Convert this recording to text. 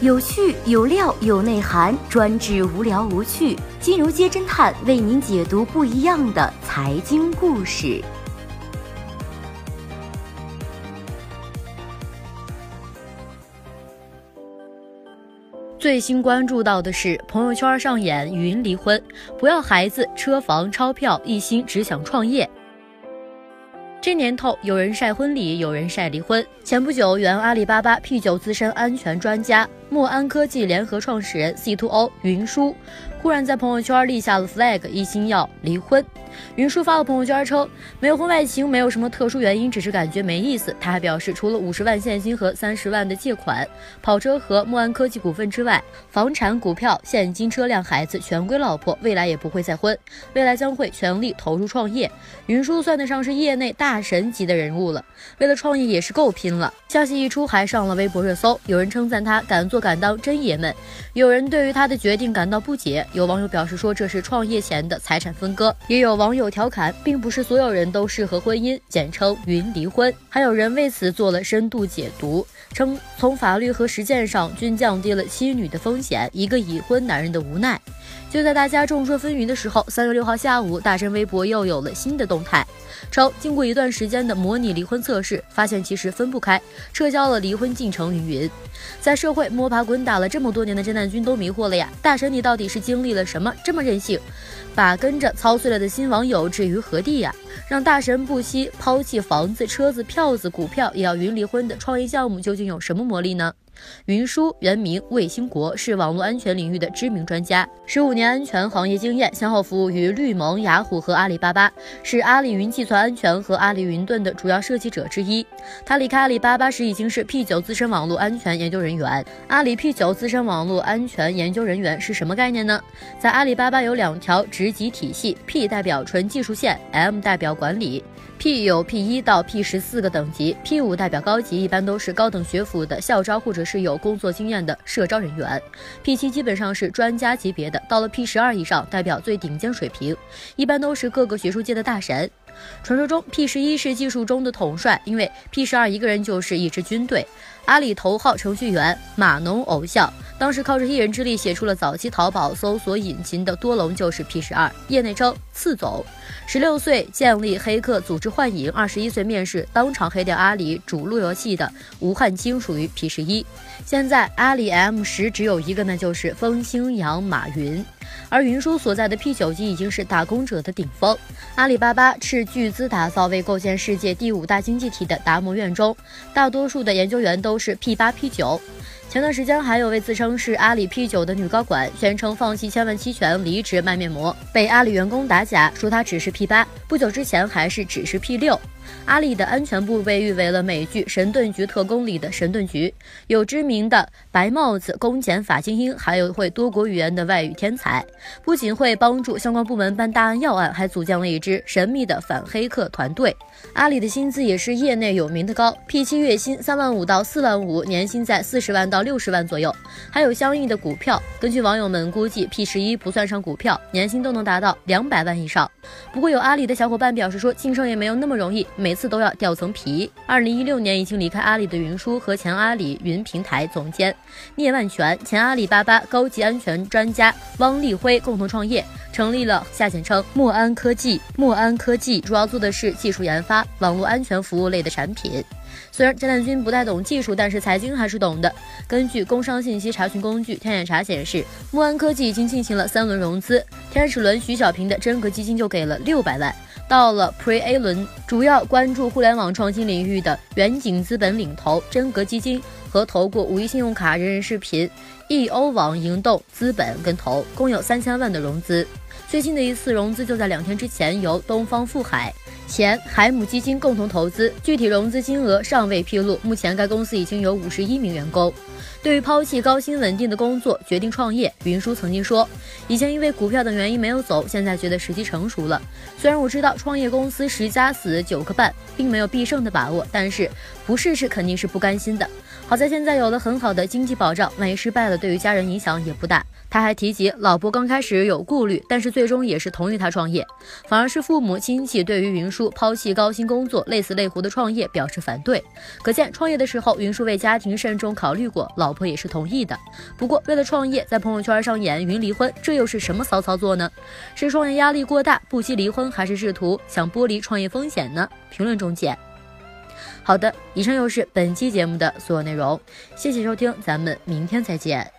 有趣有料有内涵，专治无聊无趣。金融街侦探为您解读不一样的财经故事。最新关注到的是，朋友圈上演云离婚，不要孩子、车房、钞票，一心只想创业。这年头，有人晒婚礼，有人晒离婚。前不久，原阿里巴巴 P 九资深安全专家。莫安科技联合创始人 C2O 云舒突然在朋友圈立下了 flag，一心要离婚。云舒发了朋友圈称，没有婚外情，没有什么特殊原因，只是感觉没意思。他还表示，除了五十万现金和三十万的借款、跑车和莫安科技股份之外，房产、股票、现金、车辆、孩子全归老婆，未来也不会再婚，未来将会全力投入创业。云舒算得上是业内大神级的人物了，为了创业也是够拼了。消息一出，还上了微博热搜，有人称赞他敢做。敢当真爷们，有人对于他的决定感到不解，有网友表示说这是创业前的财产分割，也有网友调侃，并不是所有人都适合婚姻，简称云离婚。还有人为此做了深度解读，称从法律和实践上均降低了妻女的风险，一个已婚男人的无奈。就在大家众说纷纭的时候，三月六号下午，大神微博又有了新的动态。称经过一段时间的模拟离婚测试，发现其实分不开，撤销了离婚进程。云云，在社会摸爬滚打了这么多年的侦探君都迷惑了呀！大神，你到底是经历了什么这么任性，把跟着操碎了的新网友置于何地呀？让大神不惜抛弃房子、车子、票子、股票也要云离婚的创业项目，究竟有什么魔力呢？云舒原名魏兴国，是网络安全领域的知名专家，十五年安全行业经验，先后服务于绿盟、雅虎和阿里巴巴，是阿里云计算安全和阿里云盾的主要设计者之一。他离开阿里巴巴时已经是 P 九资深网络安全研究人员。阿里 P 九资深网络安全研究人员是什么概念呢？在阿里巴巴有两条职级体系，P 代表纯技术线，M 代表管理。P 有 P 一到 P 十四个等级，P 五代表高级，一般都是高等学府的校招或者是有工作经验的社招人员。P 七基本上是专家级别的，到了 P 十二以上，代表最顶尖水平，一般都是各个学术界的大神。传说中 P 十一是技术中的统帅，因为 P 十二一个人就是一支军队。阿里头号程序员码农偶像，当时靠着一人之力写出了早期淘宝搜索引擎的多龙就是 P 十二，业内称次总。十六岁建立黑客组织幻影，二十一岁面试当场黑掉阿里主路由器的吴汉清属于 P 十一。现在阿里 M 十只有一个，那就是风清扬马云。而云舒所在的 P 九级已经是打工者的顶峰。阿里巴巴斥巨资打造为构建世界第五大经济体的达摩院中，大多数的研究员都是 P 八 P 九。前段时间还有位自称是阿里 P 九的女高管，宣称放弃千万期权离职卖面膜，被阿里员工打假，说她只是 P 八，不久之前还是只是 P 六。阿里的安全部被誉为了美剧《神盾局特工》里的神盾局，有知名的白帽子、公检法精英，还有会多国语言的外语天才。不仅会帮助相关部门办大案要案，还组建了一支神秘的反黑客团队。阿里的薪资也是业内有名的高，P7 月薪三万五到四万五，年薪在四十万到六十万左右，还有相应的股票。根据网友们估计，P11 不算上股票，年薪都能达到两百万以上。不过有阿里的小伙伴表示说，晋升也没有那么容易。每次都要掉层皮。二零一六年已经离开阿里的云舒和前阿里云平台总监聂万全、前阿里巴巴高级安全专家汪立辉共同创业，成立了下简称莫安科技。莫安科技主要做的是技术研发、网络安全服务类的产品。虽然侦探君不太懂技术，但是财经还是懂的。根据工商信息查询工具天眼查显示，莫安科技已经进行了三轮融资，天使轮徐小平的真格基金就给了六百万。到了 Pre A 轮，主要关注互联网创新领域的远景资本领投真格基金和投过五一信用卡、人人视频、易欧网盈动资本跟投，共有三千万的融资。最近的一次融资就在两天之前，由东方富海。前海姆基金共同投资，具体融资金额尚未披露。目前该公司已经有五十一名员工。对于抛弃高薪稳定的工作，决定创业，云舒曾经说：“以前因为股票等原因没有走，现在觉得时机成熟了。虽然我知道创业公司十家死九个半，并没有必胜的把握，但是不试试肯定是不甘心的。好在现在有了很好的经济保障，万一失败了，对于家人影响也不大。他还提及，老婆刚开始有顾虑，但是最终也是同意他创业，反而是父母亲戚对于云舒抛弃高薪工作、累死累活的创业表示反对。可见创业的时候，云舒为家庭慎重考虑过，老婆也是同意的。不过为了创业，在朋友圈上演云离婚，这又是什么骚操作呢？是创业压力过大不惜离婚，还是试图想剥离创业风险呢？评论中见。好的，以上就是本期节目的所有内容，谢谢收听，咱们明天再见。